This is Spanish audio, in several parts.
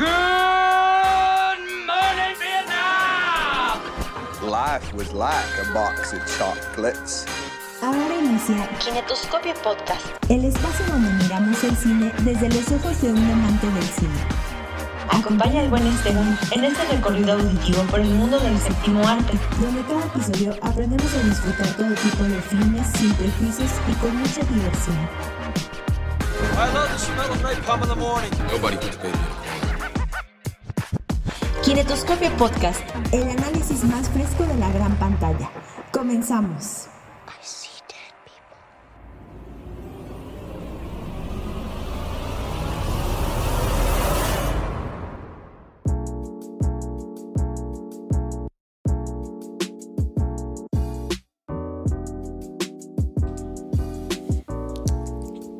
Good morning, Vietnam! Life was like a box of chocolates. Ahora inicia Kinetoscopio Podcast. el espacio donde miramos el cine desde los ojos de un amante del cine. Acompaña al buen Esteban en este recorrido auditivo por el mundo del séptimo arte. Donde cada episodio aprendemos a disfrutar todo tipo de filmes sin prejuicios y con mucha diversión. I love the smell of napalm in the morning. Nobody puts baby Kinetoscopio Podcast. El análisis más fresco de la gran pantalla. Comenzamos.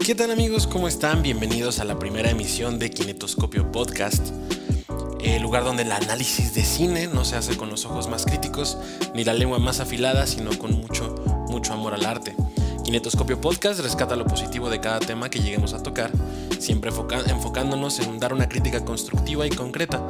¿Qué tal amigos? ¿Cómo están? Bienvenidos a la primera emisión de Kinetoscopio Podcast, el lugar donde el análisis de cine no se hace con los ojos más críticos ni la lengua más afilada, sino con mucho, mucho amor al arte. Kinetoscopio Podcast rescata lo positivo de cada tema que lleguemos a tocar, siempre enfocándonos en dar una crítica constructiva y concreta.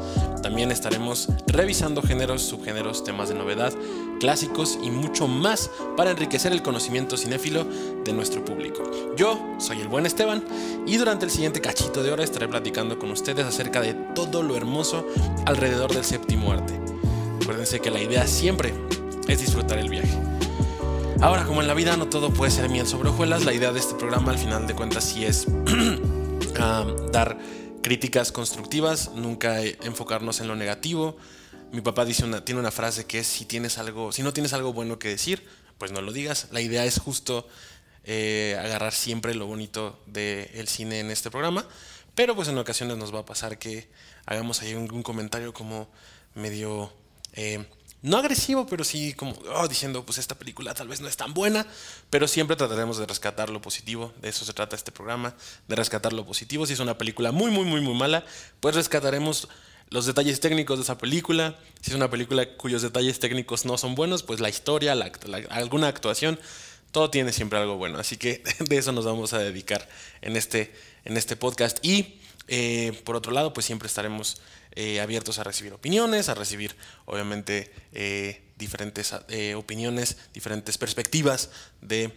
También estaremos revisando géneros, subgéneros, temas de novedad, clásicos y mucho más para enriquecer el conocimiento cinéfilo de nuestro público. Yo soy el buen Esteban y durante el siguiente cachito de hora estaré platicando con ustedes acerca de todo lo hermoso alrededor del séptimo arte. Acuérdense que la idea siempre es disfrutar el viaje. Ahora, como en la vida no todo puede ser miel sobre hojuelas, la idea de este programa al final de cuentas sí es ah, dar críticas constructivas, nunca eh, enfocarnos en lo negativo. Mi papá dice una, tiene una frase que es si tienes algo, si no tienes algo bueno que decir, pues no lo digas. La idea es justo eh, agarrar siempre lo bonito del cine en este programa, pero pues en ocasiones nos va a pasar que hagamos ahí un, comentario como medio eh, no agresivo, pero sí como oh, diciendo, pues esta película tal vez no es tan buena, pero siempre trataremos de rescatar lo positivo, de eso se trata este programa, de rescatar lo positivo. Si es una película muy, muy, muy, muy mala, pues rescataremos los detalles técnicos de esa película. Si es una película cuyos detalles técnicos no son buenos, pues la historia, alguna actuación, todo tiene siempre algo bueno. Así que de eso nos vamos a dedicar en este, en este podcast. Y eh, por otro lado, pues siempre estaremos eh, abiertos a recibir opiniones, a recibir obviamente eh, diferentes eh, opiniones, diferentes perspectivas de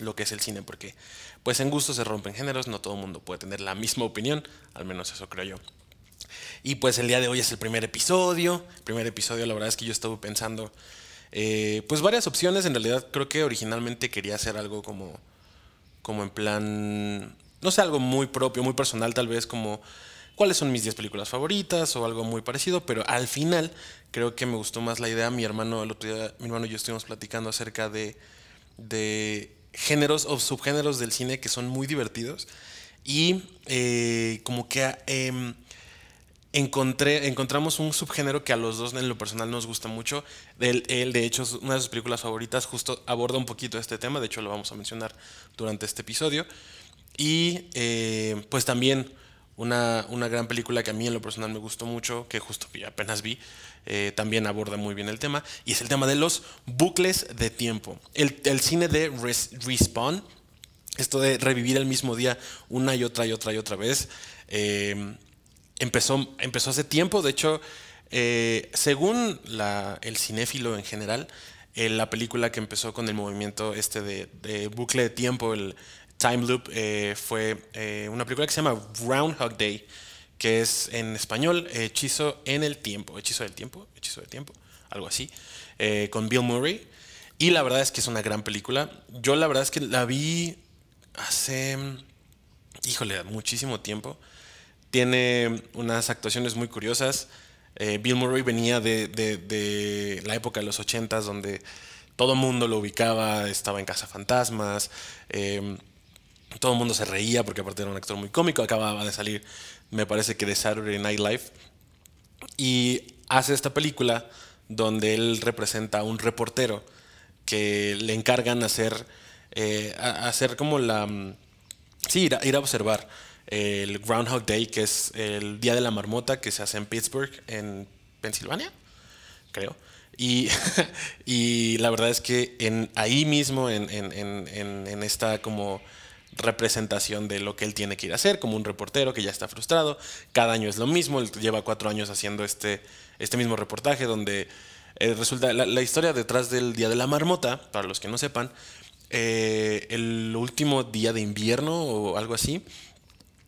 lo que es el cine, porque pues en gusto se rompen géneros, no todo el mundo puede tener la misma opinión, al menos eso creo yo. Y pues el día de hoy es el primer episodio. El primer episodio, la verdad es que yo estuve pensando, pues varias opciones. En realidad creo que originalmente quería hacer algo como, como en plan, no sé, algo muy propio, muy personal tal vez, como cuáles son mis 10 películas favoritas o algo muy parecido. Pero al final creo que me gustó más la idea. Mi hermano, el otro día, mi hermano y yo estuvimos platicando acerca de, de géneros o subgéneros del cine que son muy divertidos. Y eh, como que... em, encontré, encontramos un subgénero que a los dos en lo personal nos gusta mucho. Él, de hecho, es una de sus películas favoritas justo aborda un poquito este tema, de hecho lo vamos a mencionar durante este episodio. Y eh, pues también una, una gran película que a mí en lo personal me gustó mucho, que justo apenas vi, eh, también aborda muy bien el tema, y es el tema de los bucles de tiempo. El, el cine de res- Respawn, esto de revivir el mismo día una y otra y otra y otra vez. eh, empezó, empezó hace tiempo, de hecho, eh, según el cinéfilo en general, la película que empezó con el movimiento este de, de bucle de tiempo, el time loop, eh, fue eh, una película que se llama Groundhog Day, que es en español Hechizo en el tiempo, Hechizo del tiempo, Hechizo del tiempo, algo así, eh, con Bill Murray. Y la verdad es que es una gran película. Yo la verdad es que la vi hace, híjole, muchísimo tiempo. Tiene unas actuaciones muy curiosas. Bill Murray venía de, de- de la época de los 80s donde todo mundo lo ubicaba, estaba en Casa Fantasmas, todo el mundo se reía porque aparte era un actor muy cómico, acababa de salir, me parece que de Saturday Night Live, y hace esta película donde él representa a un reportero que le encargan hacer, eh, hacer como la... mm, Sí, ir a, observar el Groundhog Day, que es el Día de la Marmota que se hace en Pittsburgh, en Pensilvania, creo. Y, la verdad es que en, ahí mismo, en- en- en esta como representación de lo que él tiene que ir a hacer, como un reportero que ya está frustrado. Cada año es lo mismo, él lleva cuatro años haciendo este, este mismo reportaje donde eh, resulta la, historia detrás del Día de la Marmota, para los que no sepan, eh, el último día de invierno o algo así,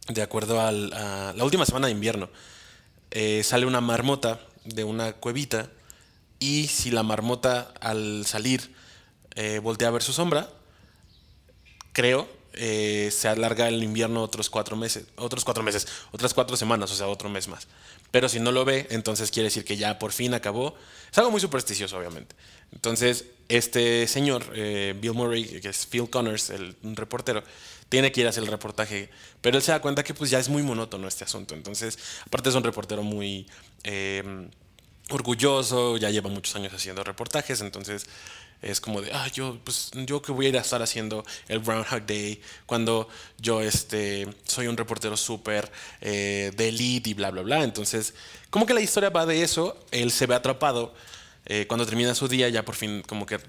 de acuerdo al- a la última semana de invierno, eh, sale una marmota de una cuevita y si la marmota al salir eh, voltea a ver su sombra, creo, eh, se alarga el invierno otros cuatro meses, otros cuatro meses, otras cuatro semanas, o sea, otro mes más. Pero si no lo ve, entonces quiere decir que ya por fin acabó. Es algo muy supersticioso, obviamente. Entonces, este señor, eh, Bill Murray, que es Phil Connors, el un reportero, tiene que ir a hacer el reportaje, pero él se da cuenta que pues ya es muy monótono este asunto. Entonces, aparte es un reportero muy eh, orgulloso, ya lleva muchos años haciendo reportajes, entonces es como de, ah, yo, pues, yo que voy a estar haciendo el Groundhog Day cuando yo este, soy un reportero súper eh, de elite y bla, bla, bla. Entonces, como que la historia va de eso, él se ve atrapado eh, cuando termina su día, ya por fin como que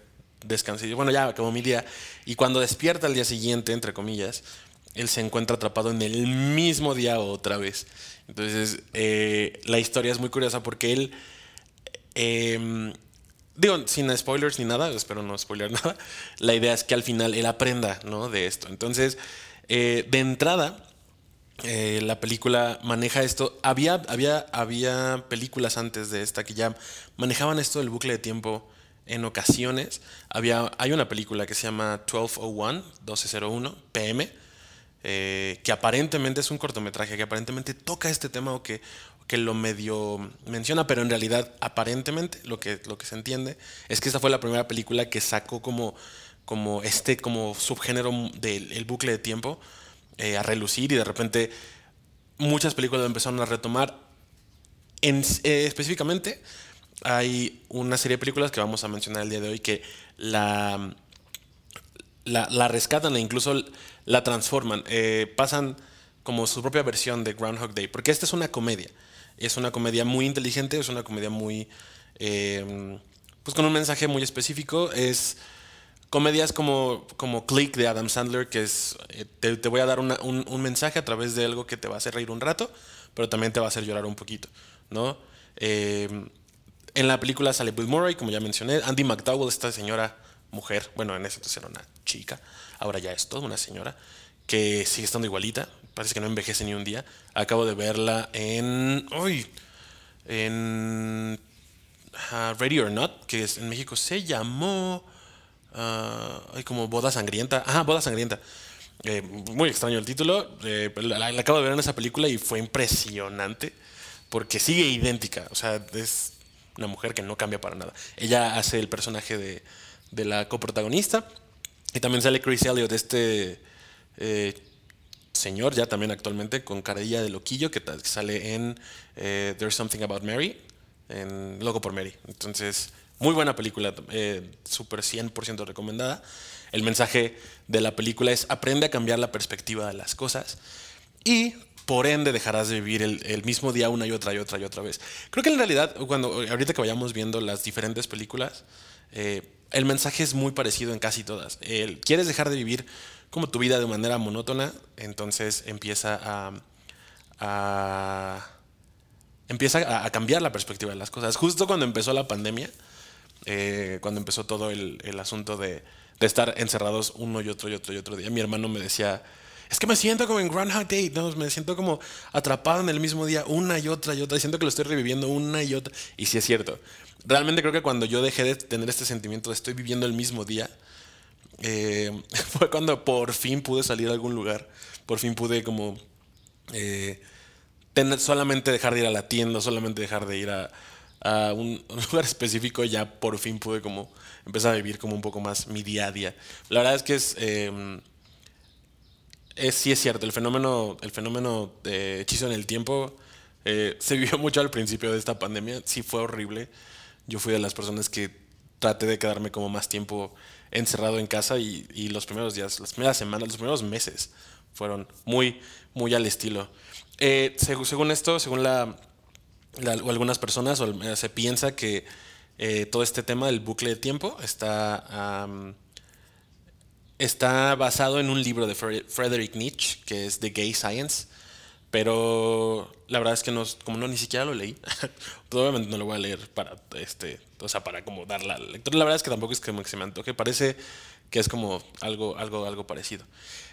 descansé, bueno, ya acabó mi día, y cuando despierta al día siguiente, entre comillas, él se encuentra atrapado en el mismo día otra vez. Entonces, eh, la historia es muy curiosa porque él... eh, Digo, sin spoilers ni nada, espero no spoiler nada. La idea es que al final él aprenda ¿no? de esto. Entonces, eh, de entrada, eh, la película maneja esto. Había, había, había películas antes de esta que ya manejaban esto del bucle de tiempo en ocasiones. Había, hay una película que se llama 1201, 1201 PM, que aparentemente es un cortometraje, que aparentemente toca este tema o que, que lo medio menciona, pero en realidad aparentemente lo que, lo que se entiende es que esta fue la primera película que sacó como, como este como subgénero del el bucle de tiempo eh, a relucir y de repente muchas películas lo empezaron a retomar. Eh, específicamente hay una serie de películas que vamos a mencionar el día de hoy que la, la, la rescatan e incluso la transforman. Eh, pasan como su propia versión de Groundhog Day. Porque esta es una comedia. Es una comedia muy inteligente, es una comedia muy... eh, pues con un mensaje muy específico. Es comedias como, como Click de Adam Sandler, que es... eh, te, voy a dar un, mensaje a través de algo que te va a hacer reír un rato, pero también te va a hacer llorar un poquito, ¿no? Eh, en la película sale Bill Murray, como ya mencioné. Andy McDowell, esta señora mujer, bueno, en ese entonces era una chica, ahora ya es toda una señora, que sigue estando igualita, parece que no envejece ni un día. Acabo de verla en. ¡Uy! En. ah, Ready or Not, que en México se llamó. ay, como Boda Sangrienta. Ajá, Boda Sangrienta. Eh, muy extraño el título. eh, la acabo de ver en esa película y fue impresionante. Porque sigue idéntica. O sea, es una mujer que no cambia para nada. Ella hace el personaje de, de la coprotagonista. Y también sale Chris Elliott, este eh, señor, ya también actualmente, con carilla de loquillo, que, sale en eh, There's Something About Mary, en Loco por Mary. Entonces, muy buena película, eh, súper 100% recomendada. El mensaje de la película es aprende a cambiar la perspectiva de las cosas y por ende dejarás de vivir el, el mismo día una y otra y otra y otra vez. Creo que en realidad, cuando ahorita que vayamos viendo las diferentes películas, eh, el mensaje es muy parecido en casi todas. El, ¿Quieres dejar de vivir como tu vida de manera monótona? Entonces empieza a, a- empieza a, cambiar la perspectiva de las cosas. Justo cuando empezó la pandemia, eh, cuando empezó todo el, asunto de, de estar encerrados uno y otro y otro y otro día, mi hermano me decía, es que me siento como en Groundhog Day, ¿no? me siento como atrapado en el mismo día una y otra y otra, y siento que lo estoy reviviendo una y otra. Y sí es cierto. Realmente creo que cuando yo dejé de tener este sentimiento de estoy viviendo el mismo día, eh, fue cuando por fin pude salir a algún lugar, por fin pude como eh, tener, solamente dejar de ir a la tienda, solamente dejar de ir a, un, lugar específico, ya por fin pude como empezar a vivir como un poco más mi día a día. La verdad es que es, es sí es cierto, el fenómeno, el fenómeno de hechizo en el tiempo eh, se vivió mucho al principio de esta pandemia, sí fue horrible. Yo fui de las personas que traté de quedarme como más tiempo encerrado en casa y, los primeros días, las primeras semanas, los primeros meses fueron muy, muy al estilo. Eh, seg- según esto, según la, la- algunas personas, al- se piensa que eh, todo este tema del bucle de tiempo está, está basado en un libro de Fre- Friedrich Nietzsche, que es The Gay Science. Pero la verdad es que no, como no ni siquiera lo leí, pues obviamente no lo voy a leer para este, o sea, para como dar la lectura. La verdad es que tampoco es que se me antoje, parece que es como algo, algo, algo parecido.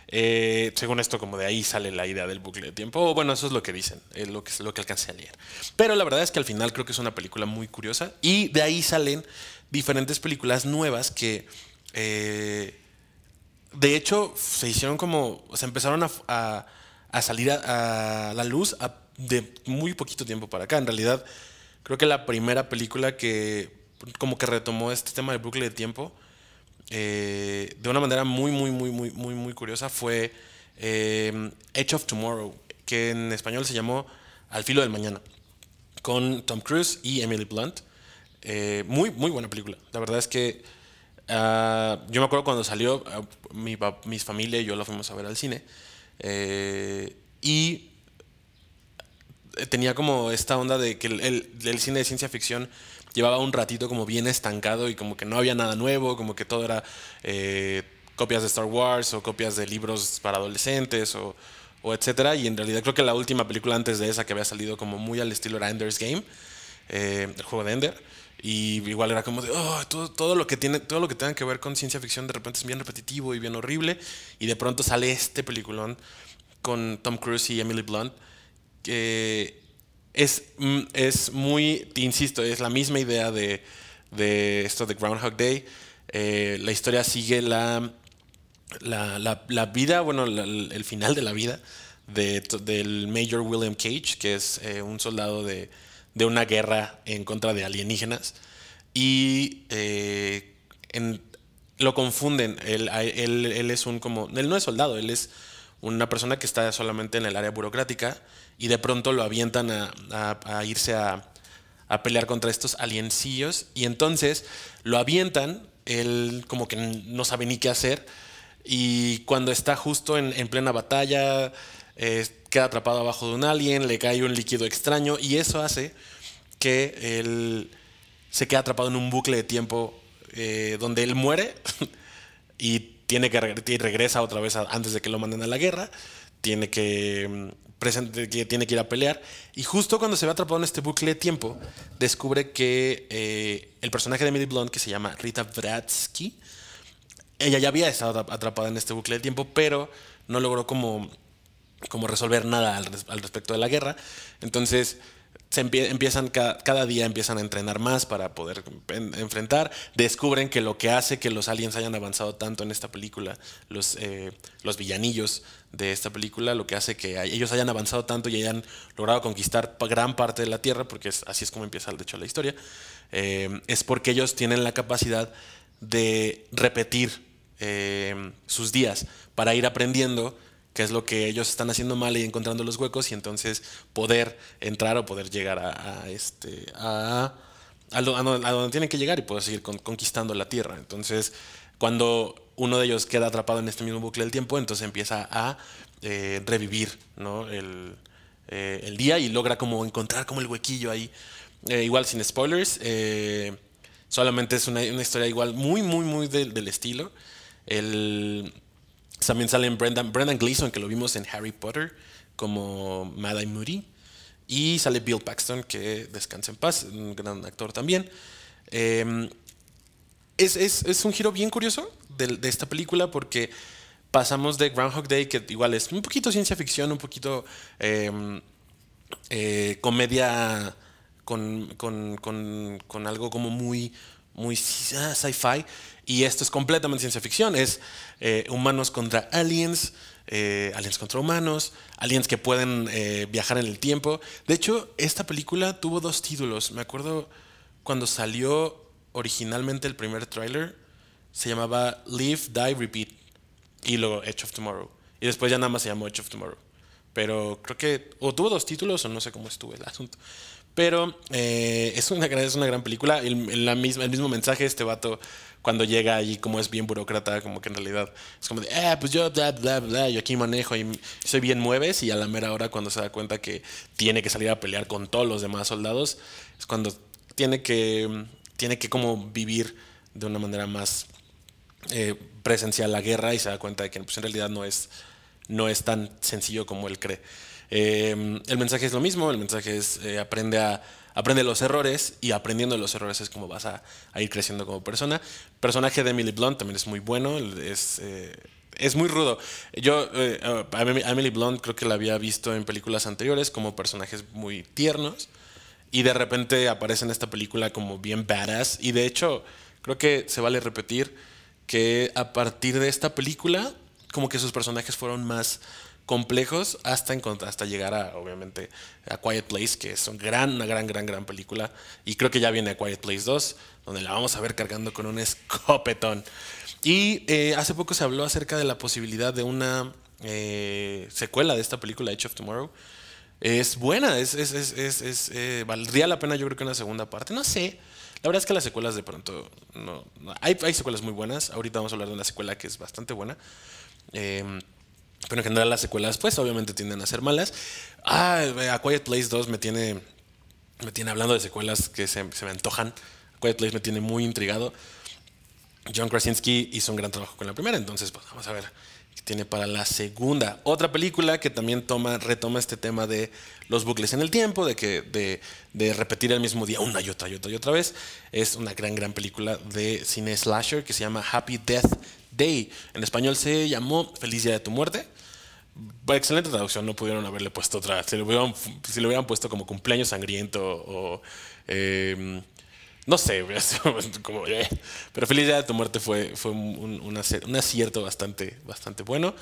Eh, según esto, como de ahí sale la idea del bucle de tiempo. O bueno, eso es lo que dicen, es lo que, es lo que alcancé a leer. Pero la verdad es que al final creo que es una película muy curiosa. Y de ahí salen diferentes películas nuevas que, eh, de hecho, se hicieron como, se empezaron a- a salir a, a la luz a- de muy poquito tiempo para acá. En realidad, creo que la primera película que como que retomó este tema del bucle de tiempo eh, de una manera muy, muy, muy, muy, muy, muy curiosa fue eh, Edge of Tomorrow, que en español se llamó Al filo del mañana, con Tom Cruise y Emily Blunt. Eh, muy, muy buena película. La verdad es que ah, yo me acuerdo cuando salió, ah, mi, mis familia y yo la fuimos a ver al cine. Eh, y tenía como esta onda de que el, cine de ciencia ficción llevaba un ratito como bien estancado y como que no había nada nuevo, como que todo era eh, copias de Star Wars o copias de libros para adolescentes o, etcétera. Y en realidad creo que la última película antes de esa que había salido como muy al estilo era Ender's Game, eh, el juego de Ender. Y igual era como de, "Oh, todo, todo, lo que tiene, todo lo que tenga que ver con ciencia ficción de repente es bien repetitivo y bien horrible. Y de pronto sale este peliculón con Tom Cruise y Emily Blunt que es, mm, es muy, te insisto, es la misma idea de, de esto de Groundhog Day. Eh, la historia sigue la, la, la- vida, bueno, la- el final de la vida del Major William Cage, que es eh, un soldado de, de una guerra en contra de alienígenas. Y eh, lo confunden. Él, él- él es un como. Él no es soldado, él es una persona que está solamente en el área burocrática y de pronto lo avientan a, a- a irse a, a pelear contra estos aliencillos y entonces lo avientan, él como que no sabe ni qué hacer y cuando está justo en, en plena batalla eh, queda atrapado abajo de un alien, le cae un líquido extraño y eso hace que él se quede atrapado en un bucle de tiempo eh, donde él muere y tiene que regresa otra vez antes de que lo manden a la guerra, tiene que, mm, presente- tiene que ir a pelear y justo cuando se ve atrapado en este bucle de tiempo descubre que eh, el personaje de Emily Blunt que se llama Rita Bratsky ella ya había estado atra- atrapada en este bucle de tiempo pero no logró como como resolver nada al, al respecto de la guerra. Entonces, se empie- empiezan ca- cada día empiezan a entrenar más para poder en- enfrentar. Descubren que lo que hace que los aliens hayan avanzado tanto en esta película, los, eh, los villanillos de esta película, lo que hace que ellos hayan avanzado tanto y hayan logrado conquistar gran parte de la Tierra, porque así es como empieza de hecho la historia, eh, es porque ellos tienen la capacidad de repetir eh, sus días para ir aprendiendo qué es lo que ellos están haciendo mal y encontrando los huecos y entonces poder entrar o poder llegar a, este a, a donde, tienen que llegar y poder seguir con- conquistando la tierra. Entonces, cuando uno de ellos queda atrapado en este mismo bucle del tiempo, entonces empieza a eh, revivir ¿no? el, eh, el día y logra como encontrar como el huequillo ahí. Eh, igual sin spoilers, solamente es una, historia igual muy, muy, muy del estilo. El, también sale Brendan, Brendan Gleeson, que lo vimos en Harry Potter, como Mad Eye Moody. Y sale Bill Paxton, que descansa en paz, un gran actor también. Eh, es, es- es un giro bien curioso de, esta película porque pasamos de Groundhog Day, que igual es un poquito ciencia ficción, un poquito eh, eh, comedia con, con- con- con algo como muy, muy ah, sci-fi. Y esto es completamente ciencia ficción. Es eh, humanos contra aliens, eh, aliens contra humanos, aliens que pueden eh, viajar en el tiempo. De hecho, esta película tuvo dos títulos. Me acuerdo cuando salió originalmente el primer tráiler, se llamaba Live, Die, Repeat. Y luego Edge of Tomorrow. Y después ya nada más se llamó Edge of Tomorrow. Pero creo que o tuvo dos títulos o no sé cómo estuvo el asunto. Pero eh, es, una, gran- es una gran película. El, la misma, el mismo mensaje, este vato, cuando llega allí, como es bien burócrata, como que en realidad es como de, eh, pues yo, bla, bla, bla, yo aquí manejo y soy bien mueves. Y a la mera hora, cuando se da cuenta que tiene que salir a pelear con todos los demás soldados, es cuando tiene que, tiene que como vivir de una manera más eh, presencia la guerra y se da cuenta de que pues, en realidad no es, no es tan sencillo como él cree. Eh, el mensaje es lo mismo, el mensaje es eh, aprende a aprende los errores y aprendiendo los errores es como vas a, ir creciendo como persona. El personaje de Emily Blunt también es muy bueno, es, eh, es muy rudo. Yo eh, Emily Blunt creo que la había visto en películas anteriores como personajes muy tiernos y de repente aparece en esta película como bien badass y de hecho creo que se vale repetir que a partir de esta película como que sus personajes fueron más complejos hasta, encont- hasta llegar a, obviamente, a Quiet Place, que es un gran, una gran, gran, gran película. Y creo que ya viene a Quiet Place 2, donde la vamos a ver cargando con un escopetón. Y eh, hace poco se habló acerca de la posibilidad de una eh, secuela de esta película, Edge of Tomorrow. Es buena, es, es, es, es- eh, valdría la pena yo creo que una segunda parte. No sé. La verdad es que las secuelas de pronto... No- hay, hay secuelas muy buenas. Ahorita vamos a hablar de una secuela que es bastante buena. Eh, pero en general las secuelas, pues obviamente tienden a ser malas. Ah, A Quiet Place 2 me tiene, me tiene hablando de secuelas que se, me antojan. A Quiet Place me tiene muy intrigado. John Krasinski hizo un gran trabajo con la primera, entonces pues, vamos a ver qué tiene para la segunda. Otra película que también toma, retoma este tema de los bucles en el tiempo, de, que, de repetir el mismo día una y otra y otra y otra vez. Es una gran, gran película de cine slasher que se llama Happy Death En español se llamó Feliz Día de tu Muerte. Excelente traducción, no pudieron haberle puesto otra. Si le hubieran, puesto como cumpleaños sangriento o. eh, no sé, eh. pero Feliz Día de tu Muerte fue, un, acierto bastante, bastante bueno.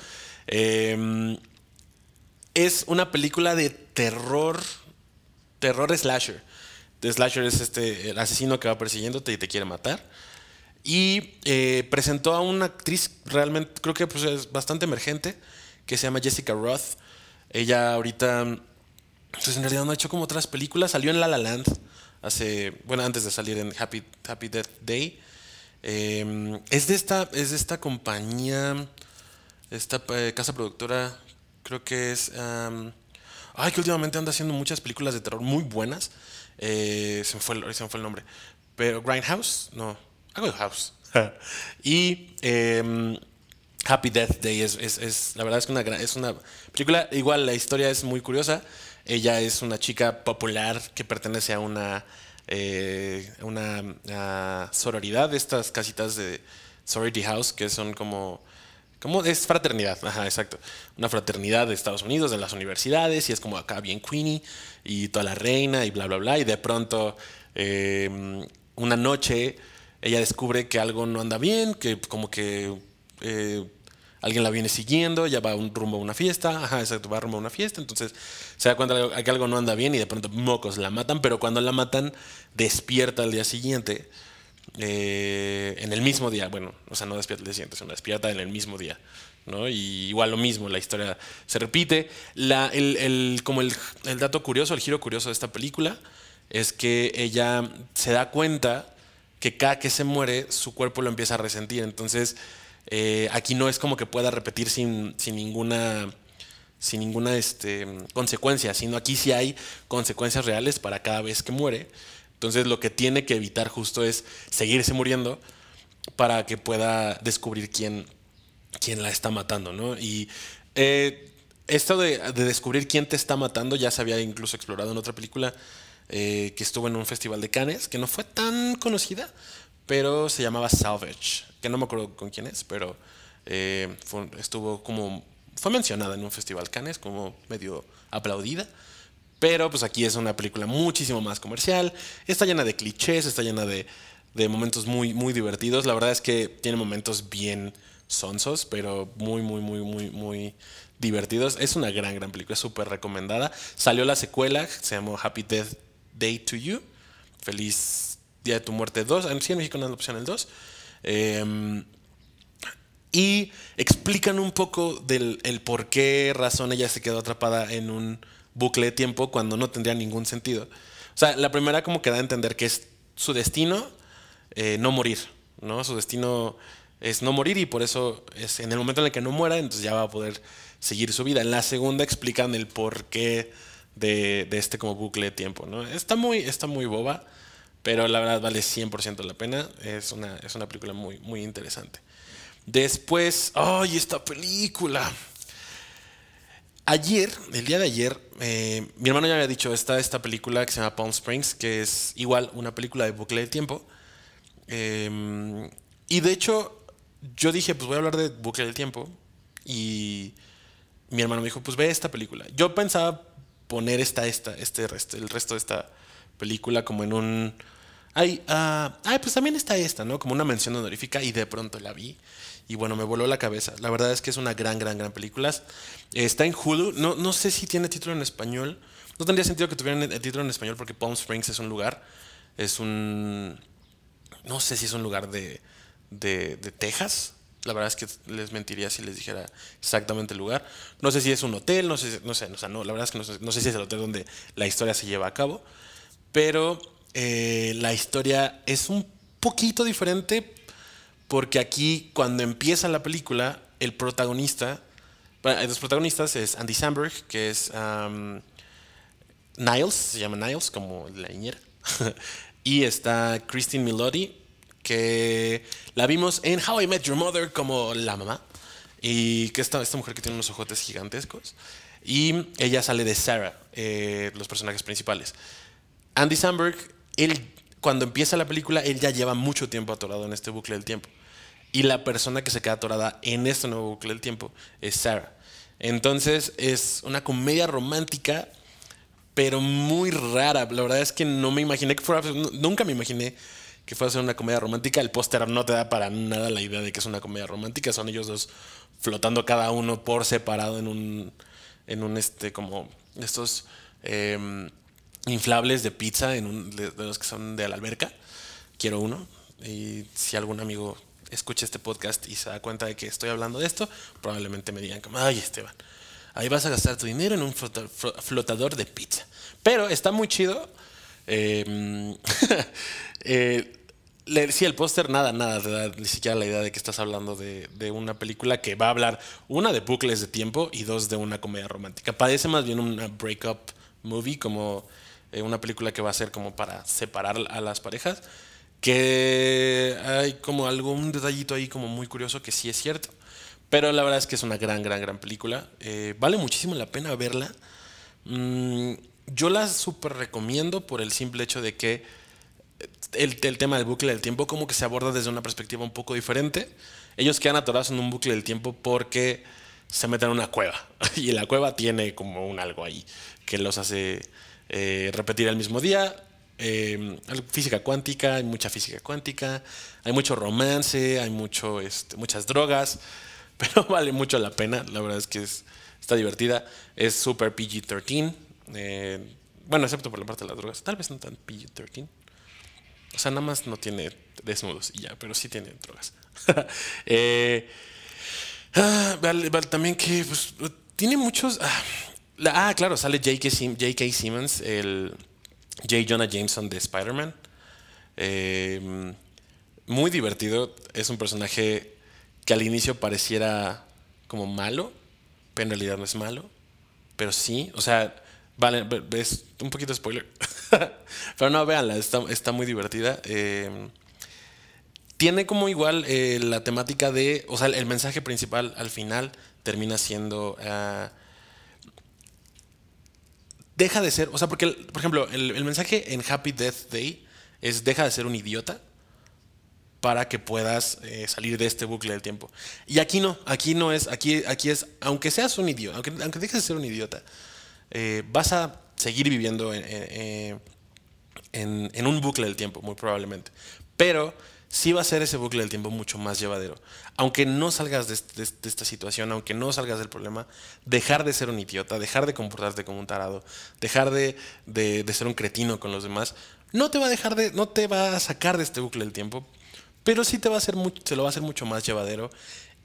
Eh, es una película de terror, terror slasher. Slasher es este, el asesino que va persiguiéndote y te quiere matar. Y eh, presentó a una actriz realmente, creo que pues, es bastante emergente, que se llama Jessica Roth. Ella ahorita, pues en realidad no ha hecho como otras películas. Salió en La La Land, hace, bueno, antes de salir en Happy, Happy Death Day. Eh, es, de esta, es de esta compañía, esta eh, casa productora, creo que es... ay, que últimamente anda haciendo muchas películas de terror muy buenas. Eh, se, me fue, se me fue el nombre. Pero Grindhouse, no, de House. y em, Happy Death Day es, es- es- la verdad es que una, es una película, igual la historia es muy curiosa. Ella es una chica popular que pertenece a una, eh, una sororidad, de estas casitas de sorority house que son como... como es fraternidad, ajá, exacto. Una fraternidad de Estados Unidos, de las universidades, y es como acá bien Queenie, y toda la reina, y bla, bla, bla. Y de pronto, eh, una noche, ella descubre que algo no anda bien, que como que eh, alguien la viene siguiendo, ya va un, rumbo a una fiesta, ajá, exacto, va rumbo a una fiesta, entonces se da cuenta de que algo no anda bien y de pronto mocos la matan, pero cuando la matan despierta al día siguiente, eh, en el mismo día, bueno, o sea, no despierta al día siguiente, sino despierta en el mismo día. ¿no? Y igual lo mismo, la historia se repite. La, el, el- como el, el dato curioso, el giro curioso de esta película es que ella se da cuenta que cada que se muere, su cuerpo lo empieza a resentir. Entonces, eh, aquí no es como que pueda repetir sin, sin ninguna sin ninguna este, consecuencia, sino aquí sí hay consecuencias reales para cada vez que muere. Entonces lo que tiene que evitar justo es seguirse muriendo para que pueda descubrir quién, quién la está matando, ¿no? Y eh, esto de, de descubrir quién te está matando ya se había incluso explorado en otra película eh, que estuvo en un festival de Cannes, que no fue tan conocida, pero se llamaba Salvage, que no me acuerdo con quién es, pero eh, fue- estuvo como, fue mencionada en un festival Cannes, como medio aplaudida. Pero pues aquí es una película muchísimo más comercial. Está llena de clichés, está llena de, de momentos muy, muy divertidos. La verdad es que tiene momentos bien sonsos, pero muy, muy, muy, muy, muy divertidos. Es una gran, gran película, es súper recomendada. Salió la secuela, se llamó Happy Death Day to You. Feliz Día de tu Muerte 2. En sí, en México no es la opción el 2. Em, y explican un poco del el por qué razón ella se quedó atrapada en un bucle de tiempo cuando no tendría ningún sentido. O sea, la primera como que da a entender que es su destino eh, no morir, ¿no? Su destino es no morir y por eso es en el momento en el que no muera, entonces ya va a poder seguir su vida. En la segunda explican el por qué de, de este como bucle de tiempo, ¿no? Está muy, está muy boba, Pero la verdad vale 100% la pena. Es una, es una película muy, muy interesante. Después, ¡ay, esta película! Ayer, el día de ayer, eh, mi hermano ya había dicho, está esta película que se llama Palm Springs, que es igual una película de bucle del tiempo. Eh, y de hecho, yo dije, pues voy a hablar de bucle del tiempo. Y mi hermano me dijo, pues ve esta película. Yo pensaba poner esta, esta, este resto, el resto de esta película como en un... Ay, ah, ay, pues también está esta, ¿no? Como una mención honorífica y de pronto la vi. Y bueno, me voló la cabeza. La verdad es que es una gran, gran, gran película. Está en Hulu. No, no sé si tiene título en español. No tendría sentido que tuviera el título en español porque Palm Springs es un lugar. Es un... No sé si es un lugar de, de, de Texas. La verdad es que les mentiría si les dijera exactamente el lugar. No sé si es un hotel, no sé, no sé, o sea, no, la verdad es que no sé, si es el hotel donde la historia se lleva a cabo, pero eh, la historia es un poquito diferente porque aquí cuando empieza la película, el protagonista, bueno, dos protagonistas, es Andy Samberg, que es Niles, se llama Niles, como la niñera, y está Christine Milotti, que la vimos en How I Met Your Mother como la mamá. Y que esta, esta mujer que tiene unos ojotes gigantescos. Y ella sale de Sarah, eh, los personajes principales. Andy Samberg, él, cuando empieza la película, él ya lleva mucho tiempo atorado en este bucle del tiempo. Y la persona que se queda atorada en este nuevo bucle del tiempo es Sarah. Entonces es una comedia romántica, pero muy rara. La verdad es que no me imaginé que fuera. Nunca me imaginé que fuera a ser una comedia romántica. El póster no te da para nada la idea de que es una comedia romántica. Son ellos dos flotando cada uno por separado en un, en un este, como estos eh, inflables de pizza, en un, de, los que son de la alberca. Quiero uno. Y si algún amigo escucha este podcast y se da cuenta de que estoy hablando de esto, probablemente me digan como, ay Esteban, ahí vas a gastar tu dinero en un flotador de pizza. Pero está muy chido. Eh, eh, le, sí, el póster nada, nada, te da ni siquiera la idea de que estás hablando de, de, una película que va a hablar, una, de bucles de tiempo y dos, de una comedia romántica. Parece más bien una breakup movie, como eh, una película que va a ser como para separar a las parejas, que hay como algún detallito ahí como muy curioso que sí es cierto. Pero la verdad es que es una gran, gran, gran película. Eh, vale muchísimo la pena verla. Mm, yo la súper recomiendo por el simple hecho de que el, tema del bucle del tiempo como que se aborda desde una perspectiva un poco diferente. Ellos quedan atorados en un bucle del tiempo porque se meten en una cueva y la cueva tiene como un algo ahí que los hace eh, repetir el mismo día. Eh, física cuántica, hay mucha física cuántica, hay mucho romance, hay mucho, este, muchas drogas, pero vale mucho la pena. La verdad es que es, está divertida. Es super PG-13. Eh, bueno, excepto por la parte de las drogas. Tal vez no tan PG-13. O sea, nada más no tiene desnudos y ya, pero sí tiene drogas. eh, ah, también que pues, tiene muchos. Ah, la, ah claro, sale J.K. Sim, Simmons, el J. Jonah Jameson de Spider-Man. Eh, muy divertido. Es un personaje que al inicio pareciera como malo, pero en realidad no es malo. Pero sí, o sea, Vale, es un poquito spoiler. Pero no, véanla, está, está muy divertida. Eh, tiene como igual eh, la temática de. O sea, el mensaje principal al final termina siendo. Uh, deja de ser. O sea, porque, por ejemplo, el, el, mensaje en Happy Death Day es: deja de ser un idiota para que puedas eh, salir de este bucle del tiempo. Y aquí no, aquí no es. Aquí, aquí es, aunque seas un idiota, aunque, aunque dejes de ser un idiota eh, vas a seguir viviendo en, en, un bucle del tiempo, muy probablemente. Pero sí va a ser ese bucle del tiempo mucho más llevadero. Aunque no salgas de, esta situación, aunque no salgas del problema, dejar de ser un idiota, dejar de comportarte como un tarado, dejar de, de ser un cretino con los demás, no te va a dejar de, no te va a sacar de este bucle del tiempo, pero sí te va a hacer te lo va a hacer mucho más llevadero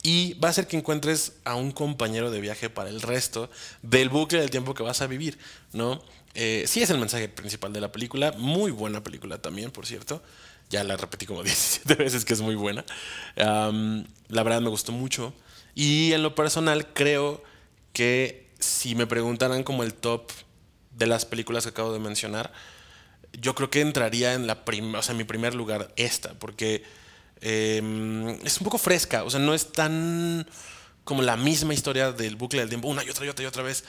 y va a hacer que encuentres a un compañero de viaje para el resto del bucle del tiempo que vas a vivir, ¿no? Eh, sí es el mensaje principal de la película, muy buena película también, por cierto. Ya la repetí como 17 veces que es muy buena. La verdad me gustó mucho. Y en lo personal creo que si me preguntaran como el top de las películas que acabo de mencionar, yo creo que entraría en la prim- o sea, en mi primer lugar esta, porque eh, es un poco fresca, o sea, no es tan como la misma historia del bucle del tiempo, una y otra y otra y otra vez.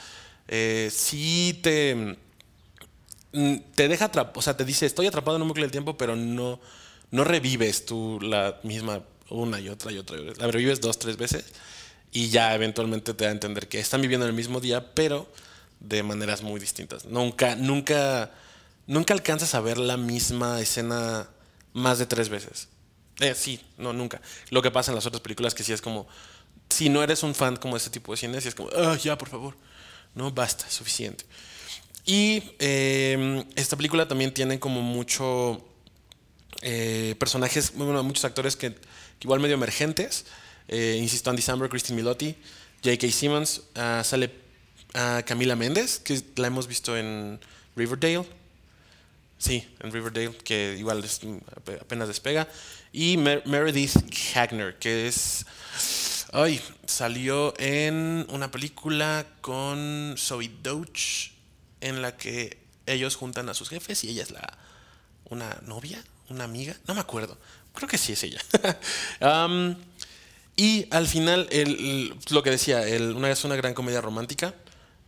Eh, sí te, mm, te deja atrapado, o sea, te dice, estoy atrapado en un bucle del tiempo, pero no, no revives tú la misma una y otra y otra. otra. La revives dos, tres veces y ya eventualmente te da a entender que están viviendo en el mismo día, pero de maneras muy distintas. Nunca, nunca, nunca alcanzas a ver la misma escena más de tres veces. Eh, sí, no, nunca. Lo que pasa en las otras películas que sí es como, si no eres un fan como de ese tipo de cine, sí es como, "Ah, ya, por favor. No, basta, suficiente. Y eh, esta película también tiene como mucho eh, personajes, bueno, muchos actores que, que igual medio emergentes. Eh, insisto, Andy Samberg, Christine Milotti, J.K. Simmons, ah, sale ah, Camila Méndez, que la hemos visto en Riverdale. Sí, en Riverdale, que igual es, mm, ape- apenas despega. Y Mer- Meredith Hagner, que es. Ay, salió en una película con Zoe Doach, en la que ellos juntan a sus jefes y ella es la. Una novia, una amiga, no me acuerdo. Creo que sí es ella. Am, y al final, el- el- lo que decía, el- una, es una gran comedia romántica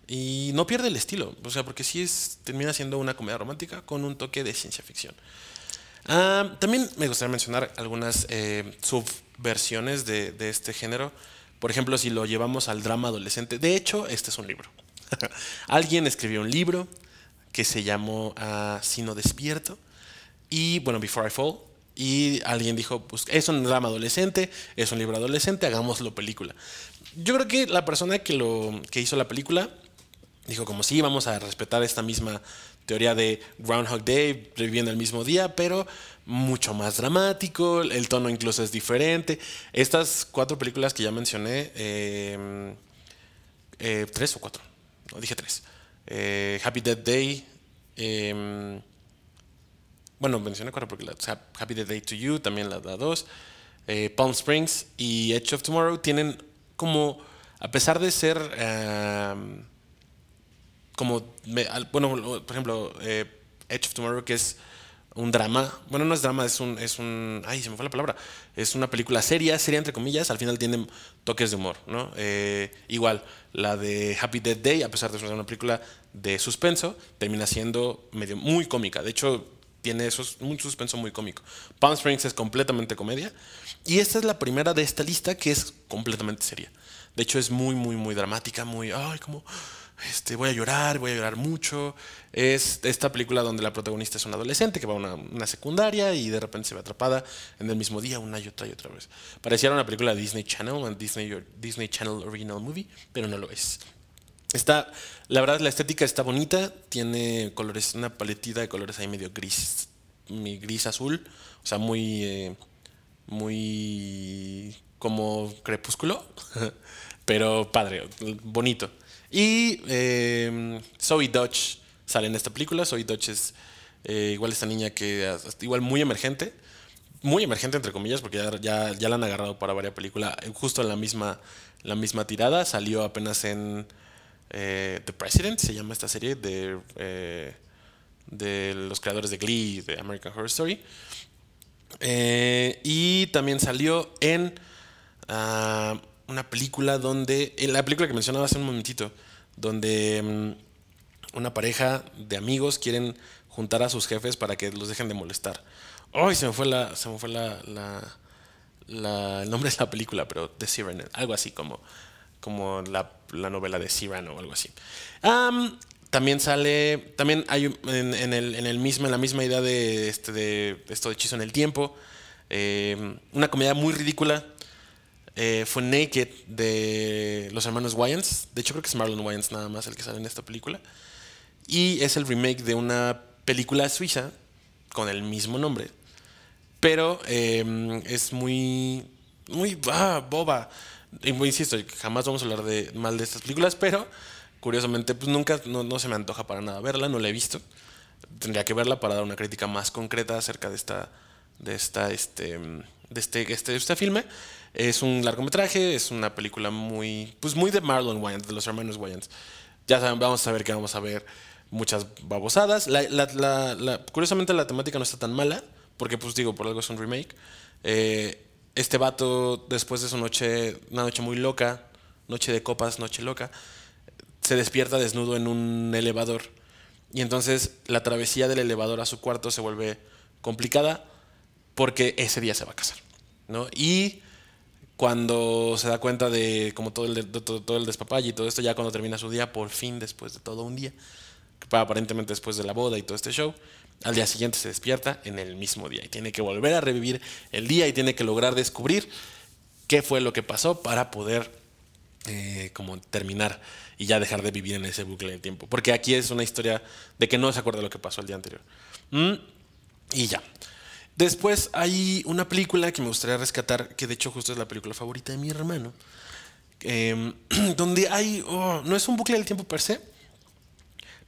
y no pierde el estilo. O sea, porque sí es, termina siendo una comedia romántica con un toque de ciencia ficción. Ah, también me gustaría mencionar algunas eh, subversiones de, de este género. Por ejemplo, si lo llevamos al drama adolescente. De hecho, este es un libro. Alguien escribió un libro que se llamó ah, Sino Despierto. Y bueno, Before I Fall. Y alguien dijo, pues es un drama adolescente, es un libro adolescente, hagámoslo película. Yo creo que la persona que, lo, que hizo la película dijo como sí, vamos a respetar esta misma teoría de Groundhog Day, viviendo el mismo día, pero mucho más dramático, el tono incluso es diferente. Estas cuatro películas que ya mencioné, eh, eh, tres o cuatro, no dije tres. Eh, Happy Death Day, eh, bueno, mencioné cuatro porque Happy Death Day to You, también la da dos. Eh, Palm Springs y Edge of Tomorrow tienen como, a pesar de ser um, como, me- bueno, por ejemplo, eh, Edge of Tomorrow, que es un drama, bueno, no es drama, es un, es un, ay, se me fue la palabra, es una película seria, seria entre comillas, al final tienen toques de humor, ¿no? Eh, igual, la de Happy Death Day, a pesar de ser una película de suspenso, termina siendo medio muy cómica, de hecho, tiene esos, un suspenso muy cómico. Palm Springs es completamente comedia, y esta es la primera de esta lista que es completamente seria. De hecho, es muy, muy, muy dramática, muy, ay, como, este, voy a llorar, voy a llorar mucho. Es esta película donde la protagonista es una adolescente que va a una, secundaria y de repente se ve atrapada en el mismo día una y otra y otra vez. Pareciera una película de Disney Channel, Disney, Disney Channel Original Movie, pero no lo es. Está, la verdad, la estética está bonita, tiene colores, una paletita de colores ahí medio gris, gris azul, o sea, muy, eh, muy como crepúsculo, pero padre, bonito. Y eh, Zoe Dodge sale en esta película. Zoe Dodge es eh, igual esta niña que igual muy emergente, muy emergente entre comillas, porque ya, ya, ya la han agarrado para varias películas, eh, justo en la misma, la misma tirada. Salió apenas en eh, The President, se llama esta serie de, eh, de los creadores de Glee, de American Horror Story. Y también salió en ah, una película donde, en la película que mencionaba hace un momentito, donde mm, una pareja de amigos quieren juntar a sus jefes para que los dejen de molestar. Ay, se me fue la, se me fue la, la- la- el nombre de la película, pero The Siren, algo así como, como la, la novela de Cyrano o algo así. Am, también sale, también hay en, el, en el mismo, en la misma idea de, este, de esto de hechizo en el tiempo, eh, una comedia muy ridícula. Eh, fue Naked de los hermanos Wayans. De hecho, creo que es Marlon Wayans nada más el que sale en esta película. Y es el remake de una película suiza con el mismo nombre. Pero eh, es muy, muy ah, boba. Insisto, jamás vamos a hablar de, mal de estas películas, pero curiosamente pues nunca, no, no se me antoja para nada verla, no la he visto. Tendría que verla para dar una crítica más concreta acerca de esta, de esta, este, de este, este, este filme. Es un largometraje, es una película muy, pues muy de Marlon Wayans, de los hermanos Wayans. Ya saben, vamos a ver qué vamos a ver. muchas babosadas. La- la- la- curiosamente la temática no está tan mala, porque pues digo, por algo es un remake. Eh, este vato, después de su noche, una noche muy loca, noche de copas, noche loca, se despierta desnudo en un elevador. Y entonces la travesía del elevador a su cuarto se vuelve complicada porque ese día se va a casar. ¿no? Y cuando se da cuenta de como todo el, de- de- todo, todo el despapalle y todo esto, ya cuando termina su día, por fin, después de todo un día, aparentemente después de la boda y todo este show, al día siguiente se despierta en el mismo día y tiene que volver a revivir el día y tiene que lograr descubrir qué fue lo que pasó para poder eh, como terminar y ya dejar de vivir en ese bucle del tiempo. Porque aquí es una historia de que no se acuerda lo que pasó el día anterior. Mm, y ya. Después hay una película que me gustaría rescatar, que de hecho justo es la película favorita de mi hermano, eh, donde hay, oh, no es un bucle del tiempo per se,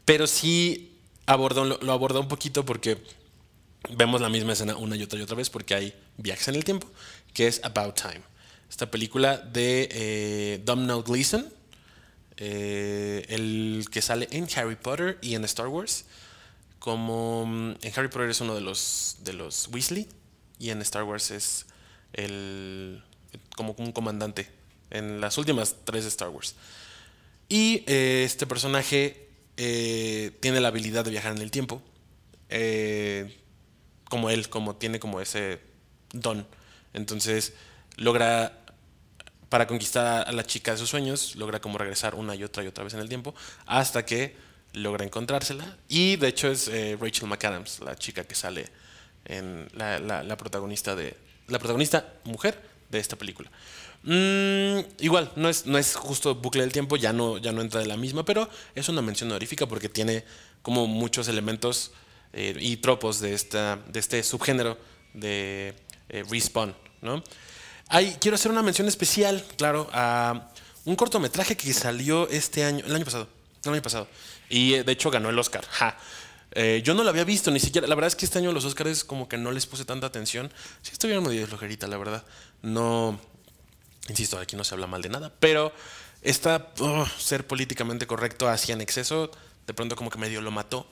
pero sí aborda, lo, lo aborda un poquito porque vemos la misma escena una y otra y otra vez porque hay viajes en el tiempo, que es About Time. Esta película de eh, Domhnall Gleeson, eh, el que sale en Harry Potter y en Star Wars. Como mm, en Harry Potter es uno de los, de los Weasley y en Star Wars es el, como un comandante en las últimas tres de Star Wars. Y eh, este personaje eh, tiene la habilidad de viajar en el tiempo. eh, como él, como tiene como ese don. Entonces logra, para conquistar a la chica de sus sueños, logra como regresar una y otra y otra vez en el tiempo, hasta que logra encontrársela. Y de hecho es eh, Rachel McAdams, la chica que sale en la, la- protagonista de. La protagonista mujer de esta película. Mm, igual, no es, no es justo bucle del tiempo, ya no, ya no entra de la misma, pero es una mención honorífica porque tiene como muchos elementos eh, y tropos de, esta, de este subgénero de eh, Respawn, ¿no? Quiero hacer una mención especial, claro, a un cortometraje que salió este año, el año pasado, el año pasado, y eh, de hecho ganó el Oscar. Ja. Eh, yo no lo había visto ni siquiera. La verdad es que este año los Oscars como que no les puse tanta atención. Sí estuvieron medio flojerita, la verdad. No, insisto, aquí no se habla mal de nada, pero esta ser políticamente correcto hacia en exceso, de pronto como que medio lo mató.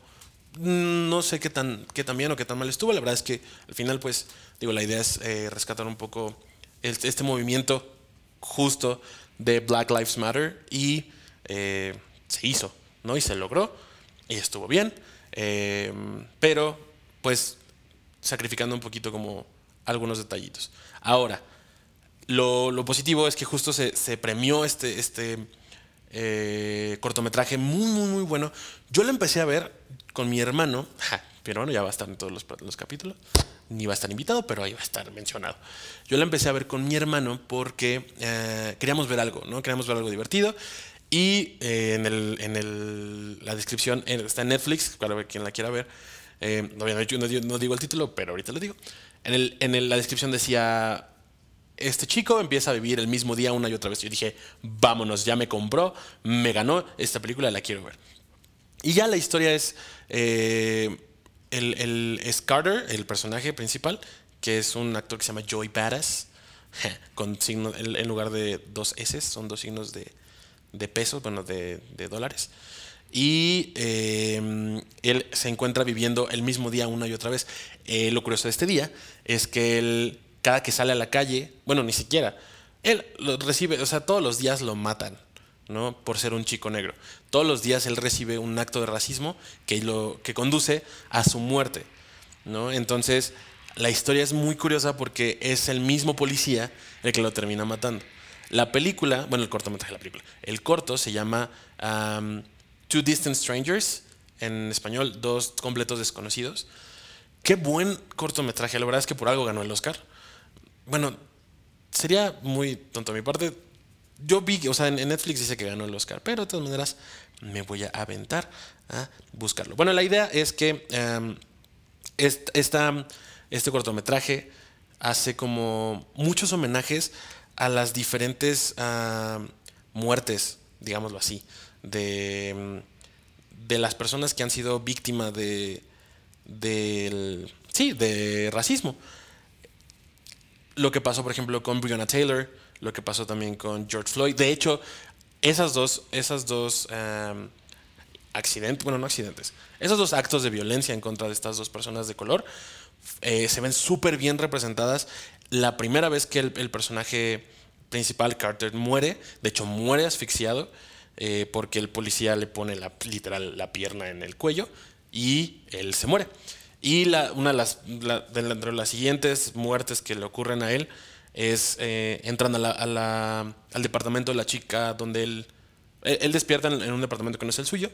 Mm, No sé qué tan, qué tan bien o qué tan mal estuvo. La verdad es que al final, pues, digo, la idea es eh, rescatar un poco este movimiento justo de Black Lives Matter y se hizo, ¿no? Y se logró y estuvo bien, eh, pero pues sacrificando un poquito como algunos detallitos. Ahora, lo, positivo es que justo se, premió este, este eh, cortometraje muy, muy, muy bueno. Yo lo empecé a ver con mi hermano, ja, pero bueno, ya va a estar en todos los, los capítulos, ni va a estar invitado, pero ahí va a estar mencionado. Yo lo empecé a ver con mi hermano porque eh, queríamos ver algo, ¿no? Queríamos ver algo divertido. Y eh, en, el, en el- la descripción, eh, está en Netflix, para quien la quiera ver. Eh, no, no, no digo- el título, pero ahorita lo digo. En, el, en el- la descripción decía este chico empieza a vivir el mismo día una y otra vez. Yo dije, vámonos, ya me compró, me ganó, esta película la quiero ver. Y ya la historia es, eh, el, es Carter, el personaje principal, que es un actor que se llama Joey Badass, con signo, en lugar de dos S, son dos signos de, de pesos, bueno, de, dólares. Y eh, él se encuentra viviendo el mismo día una y otra vez. Eh, lo curioso de este día es que él, cada que sale a la calle, bueno, ni siquiera, él lo recibe, o sea, todos los días lo matan, ¿no? Por ser un chico negro. Todos los días él recibe un acto de racismo que, lo, que conduce a su muerte, ¿no? Entonces, la historia es muy curiosa porque es el mismo policía el que lo termina matando. La película, bueno, el cortometraje de la película, el corto se llama um, Two Distant Strangers, en español, Dos Completos Desconocidos. Qué buen cortometraje, la verdad es que por algo ganó el Oscar. Bueno, sería muy tonto de mi parte. Yo vi, o sea, en Netflix dice que ganó el Oscar, pero de todas maneras me voy a aventar a buscarlo. Bueno, la idea es que em, est- esta, este cortometraje hace como muchos homenajes a las diferentes ah, muertes, digámoslo así, de, de las personas que han sido víctimas de, del, sí, de racismo. Lo que pasó, por ejemplo, con Breonna Taylor, lo que pasó también con George Floyd. De hecho, esas dos, esas dos accidentes, bueno, no accidentes, esos dos actos de violencia en contra de estas dos personas de color eh, se ven súper bien representadas. La primera vez que el, personaje principal, Carter, muere, de hecho muere asfixiado, eh, porque el policía le pone la, literal la pierna en el cuello y él se muere. Y la, una de las, la- de de las siguientes muertes que le ocurren a él es, eh, entran al departamento de la chica donde él, él, despierta en un departamento que no es el suyo,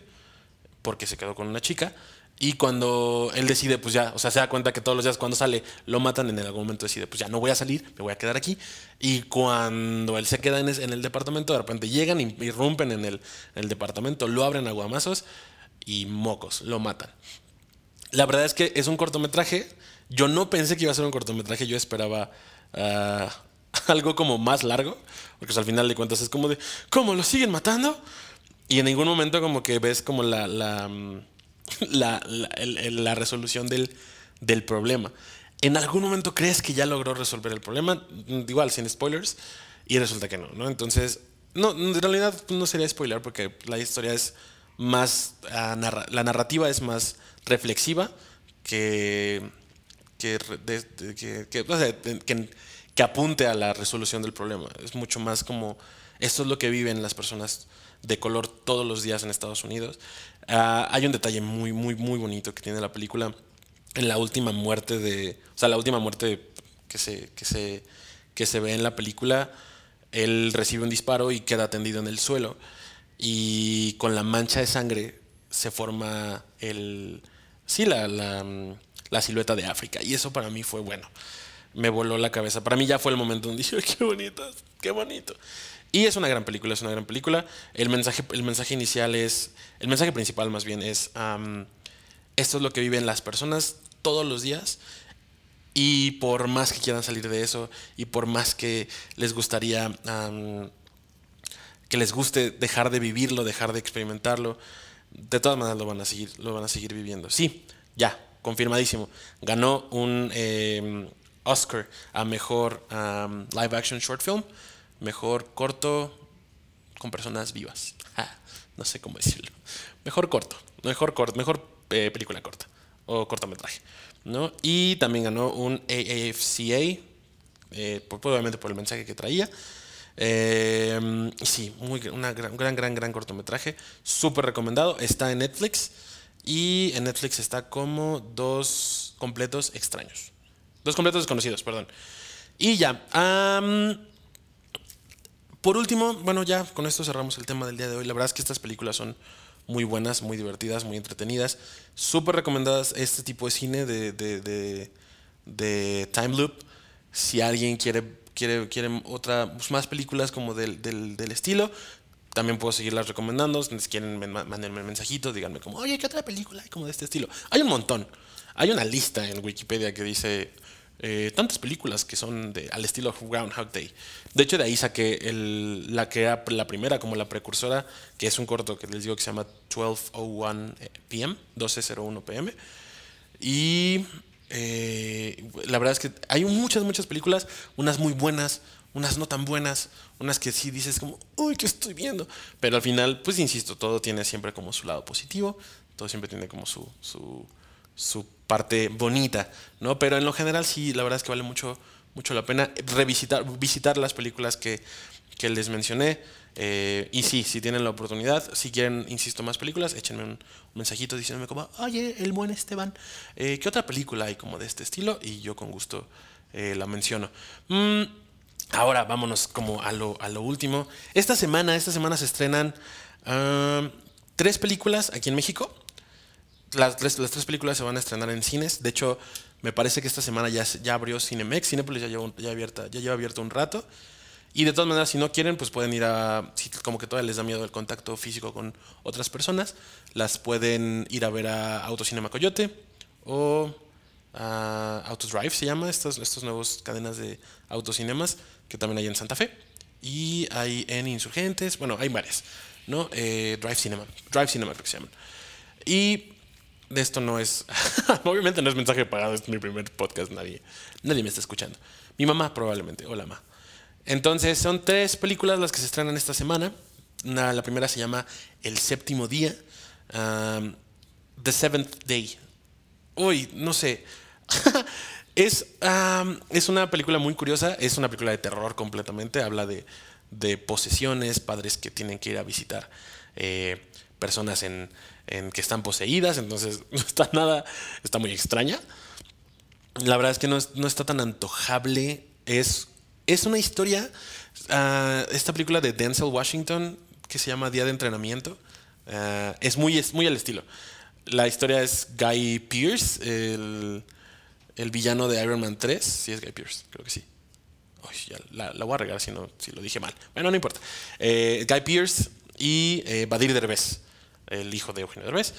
porque se quedó con una chica. Y cuando él decide, pues ya, o sea, se da cuenta que todos los días cuando sale lo matan, en algún momento decide, pues ya no voy a salir, me voy a quedar aquí. Y cuando él se queda en, el departamento, de repente llegan y irrumpen en el, en el departamento, lo abren a guamazos y mocos, lo matan. La verdad es que es un cortometraje. Yo no pensé que iba a ser un cortometraje, yo esperaba ah, algo como más largo, porque pues, al final de cuentas es como de, ¿cómo lo siguen matando? Y en ningún momento como que ves como la, la, mm, la, la- resolución del, del problema. En algún momento crees que ya logró resolver el problema, mm, igual sin spoilers, y resulta que no, ¿no? Entonces, no, en realidad no sería spoiler porque la historia es más, ah, la narrativa es más reflexiva que, que, que, que, que- que apunte a la resolución del problema. Es mucho más como, esto es lo que viven las personas de color todos los días en Estados Unidos. Ah, hay un detalle muy, muy, muy bonito que tiene la película en la última muerte de, o sea, la última muerte que se, que se, que se ve en la película, él recibe un disparo y queda tendido en el suelo y con la mancha de sangre se forma el, sí, la, la, la silueta de África y eso para mí fue bueno. Me voló la cabeza. Para mí ya fue el momento donde dije, qué bonito, qué bonito. Y es una gran película, es una gran película. El mensaje, el mensaje inicial es, el mensaje principal más bien es, esto es lo que viven las personas todos los días y por más que quieran salir de eso y por más que les gustaría que les guste dejar de vivirlo, dejar de experimentarlo, de todas maneras lo van a seguir, lo van a seguir viviendo. Sí, ya, confirmadísimo. Ganó un eh, Oscar a mejor live action short film, mejor corto con personas vivas. Ah, no sé cómo decirlo. Mejor corto, mejor corto, mejor eh, película corta o cortometraje, ¿no? Y también ganó un AAFCA, eh, probablemente por el mensaje que traía. Y sí, muy, una gran, gran, gran, gran cortometraje. Súper recomendado. Está en Netflix. Y en Netflix está como dos completos extraños. Dos completos desconocidos, perdón. Y ya. Por último, bueno, ya con esto cerramos el tema del día de hoy. La verdad es que estas películas son muy buenas, muy divertidas, muy entretenidas. Súper recomendadas este tipo de cine de, de, de, de time loop. Si alguien quiere, quiere, quiere otra, pues, más películas como del, del, del estilo, también puedo seguirlas recomendando. Si quieren, me- mándenme un mensajito, díganme como, oye, ¿qué otra película hay como de este estilo? Hay un montón. Hay una lista en Wikipedia que dice eh, tantas películas que son al estilo Groundhog Day. De hecho, de ahí saqué la que era la primera, como la precursora, que es un corto que les digo que se llama 1201 PM, 1201 PM. Y eh, la verdad es que hay muchas, muchas películas, unas muy buenas, unas no tan buenas, unas que sí dices como, uy, ¿qué estoy viendo? Pero al final, pues insisto, todo tiene siempre como su lado positivo, todo siempre tiene como su, su, su parte bonita, ¿no? Pero en lo general sí, la verdad es que vale mucho, mucho la pena revisitar, visitar las películas que, que les mencioné. Eh, y sí, si tienen la oportunidad, si quieren, insisto, más películas, échenme un, mensajito diciéndome como, oye, el buen Esteban, eh, ¿qué otra película hay como de este estilo? Y yo con gusto eh, la menciono. Mm, ahora vámonos como a lo, a lo último. Esta semana, esta semana se estrenan ah, tres películas aquí en México. Las tres, las tres películas se van a estrenar en cines. De hecho, me parece que esta semana ya, ya abrió Cinemex. Cinepolis ya lleva, ya, abierta, ya lleva abierto un rato. Y de todas maneras, si no quieren, pues pueden ir a. Si como que todavía les da miedo el contacto físico con otras personas, las pueden ir a ver a Autocinema Coyote o a Autodrive, se llama, estas, estas nuevas cadenas de autocinemas que también hay en Santa Fe. Y hay en Insurgentes, bueno, hay varias, ¿no? Eh, Drive Cinema, Drive Cinema creo que se llaman. Y de esto no es, obviamente no es mensaje pagado, es mi primer podcast, nadie, nadie me está escuchando. Mi mamá probablemente, hola mamá. Entonces son tres películas las que se estrenan esta semana. La primera se llama El séptimo día. Um, The Seventh Day. Uy, no sé. es, um, es una película muy curiosa. Es una película de terror completamente. Habla de, de posesiones, padres que tienen que ir a visitar eh, personas en, en que están poseídas. Entonces, no está nada. Está muy extraña. La verdad es que no, no está tan antojable. Es, es una historia. ah, esta película de Denzel Washington que se llama Día de Entrenamiento. ah, es, muy, es muy al estilo. La historia es Guy Pearce, el, el villano de Iron Man 3. Sí, es Guy Pearce, creo que sí. Ya la, voy a regar si, no, si lo dije mal. Bueno, no importa. Eh, Guy Pearce y eh, Badir Derbez, el hijo de Eugenio Derbez,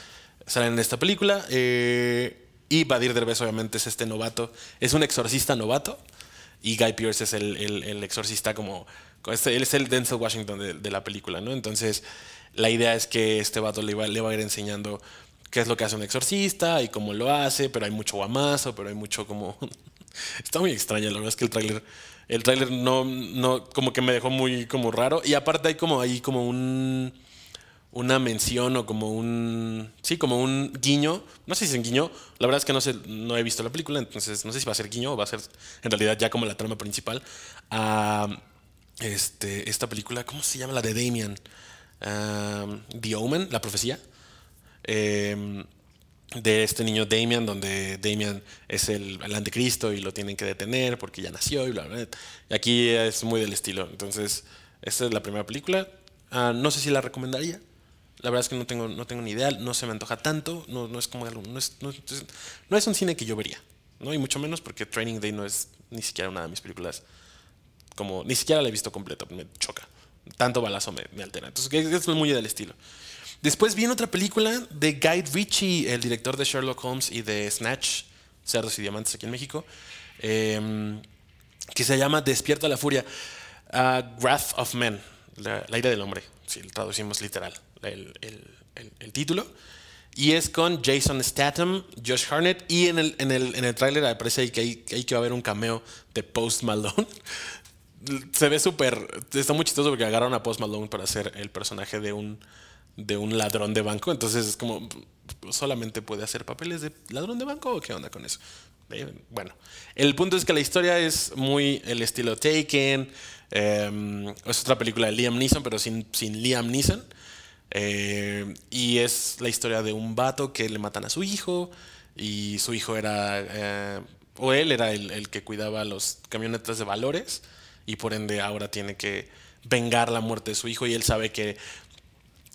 salen en esta película. eh, y Badir Derbez, obviamente, es este novato. Es un exorcista novato. Y Guy Pearce es el, el- exorcista como... este- él es el Denzel Washington de, de la película, ¿no? Entonces, la idea es que este vato le va, le va a ir enseñando qué es lo que hace un exorcista y cómo lo hace, pero hay mucho guamazo, pero hay mucho como... Está muy extraña, la verdad es que el tráiler... El tráiler no, no, como que me dejó muy como raro. Y aparte hay como ahí como un una mención o como un. Sí, como un guiño. No sé si es un guiño. La verdad es que no sé, no he visto la película, entonces no sé si va a ser guiño o va a ser en realidad ya como la trama principal. A este, esta película, ¿cómo se llama? La de Damien. Um, The Omen, la profecía. Em, de este niño Damien, donde Damien es el, el anticristo y lo tienen que detener porque ya nació y bla, bla, bla. Y aquí es muy del estilo. Entonces, esta es la primera película. Ah, no sé si la recomendaría. La verdad es que no tengo, no tengo ni idea, no se me antoja tanto, no, no es como algo, no es, no, no es un cine que yo vería, ¿no? Y mucho menos porque Training Day no es ni siquiera una de mis películas, como, ni siquiera la he visto completa, me choca. Tanto balazo me, altera. Entonces, es muy del estilo. Después viene otra película de Guy Ritchie, el director de Sherlock Holmes y de Snatch, Cerdos y Diamantes aquí en México, em, que se llama Despierta la Furia, ah, Wrath of Men, la, la ira del hombre, si lo traducimos literal, el, el- el- título. Y es con Jason Statham, Josh Harnett, y en el, en el, en el tráiler aparece que, hay, que ahí que va a haber un cameo de Post Malone. se ve súper. Está muy chistoso porque agarraron a Post Malone para hacer el personaje de un, de un ladrón de banco. Entonces es como. ¿Solamente puede hacer papeles de ladrón de banco o qué onda con eso? Eh, bueno, el punto es que la historia es muy el estilo Taken. eh, es otra película de Liam Neeson, pero sin, sin Liam Neeson. Eh, y es la historia de un vato que le matan a su hijo. Y su hijo era. eh, o él era el, que cuidaba los camionetas de valores. Y por ende ahora tiene que vengar la muerte de su hijo. Y él sabe que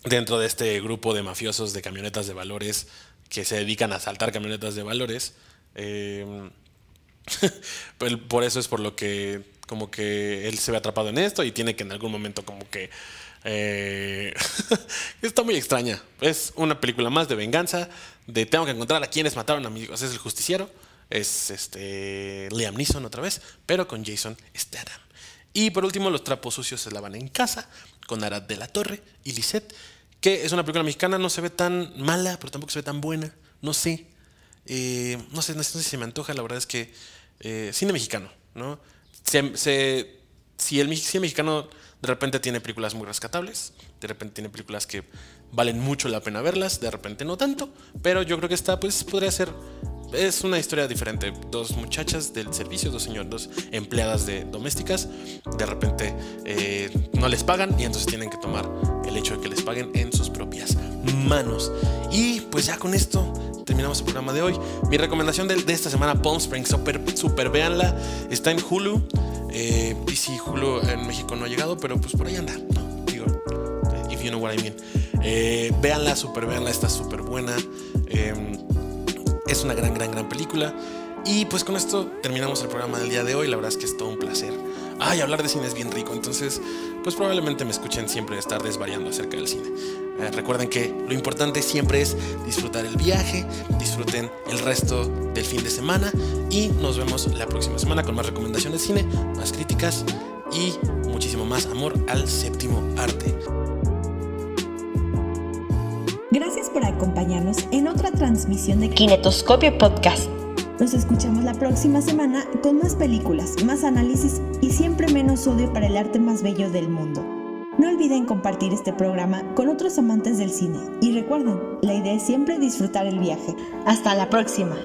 dentro de este grupo de mafiosos de camionetas de valores que se dedican a asaltar camionetas de valores. eh, por eso es por lo que como que él se ve atrapado en esto y tiene que en algún momento como que eh, está muy extraña. Es una película más de venganza, de tengo que encontrar a quienes mataron a mis hijos. Es el justiciero, es este Liam Neeson otra vez, pero con Jason Statham. Y por último, Los trapos sucios se lavan en casa, con Arad de la Torre y Lisette, que es una película mexicana, no se ve tan mala, pero tampoco se ve tan buena, no sé. Eh, no sé, no sé si se me antoja, la verdad es que eh, cine mexicano, ¿no? Si el cine mexicano de repente tiene películas muy rescatables, de repente tiene películas que valen mucho la pena verlas, de repente no tanto, pero yo creo que esta pues podría ser es una historia diferente. Dos muchachas del servicio, dos señores, dos empleadas de domésticas, de repente eh, no les pagan y entonces tienen que tomar el hecho de que les paguen en sus propias manos. Y pues ya con esto terminamos el programa de hoy. Mi recomendación de, esta semana, Palm Springs, super, super véanla, está en Hulu. Eh, si Hulu en México no ha llegado, pero pues por ahí anda. Digo, if you know what I mean. Eh, véanla, super véanla, está súper buena. Em, es una gran, gran, gran película. Y pues con esto terminamos el programa del día de hoy. La verdad es que es todo un placer. Ay, hablar de cine es bien rico. Entonces, pues probablemente me escuchen siempre estar desvariando acerca del cine. Eh, recuerden que lo importante siempre es disfrutar el viaje, disfruten el resto del fin de semana y nos vemos la próxima semana con más recomendaciones de cine, más críticas y muchísimo más amor al séptimo arte. Gracias por acompañarnos en otra transmisión de Kinetoscopio Podcast. Nos escuchamos la próxima semana con más películas, más análisis y siempre menos odio para el arte más bello del mundo. No olviden compartir este programa con otros amantes del cine y recuerden, la idea es siempre disfrutar el viaje. Hasta la próxima.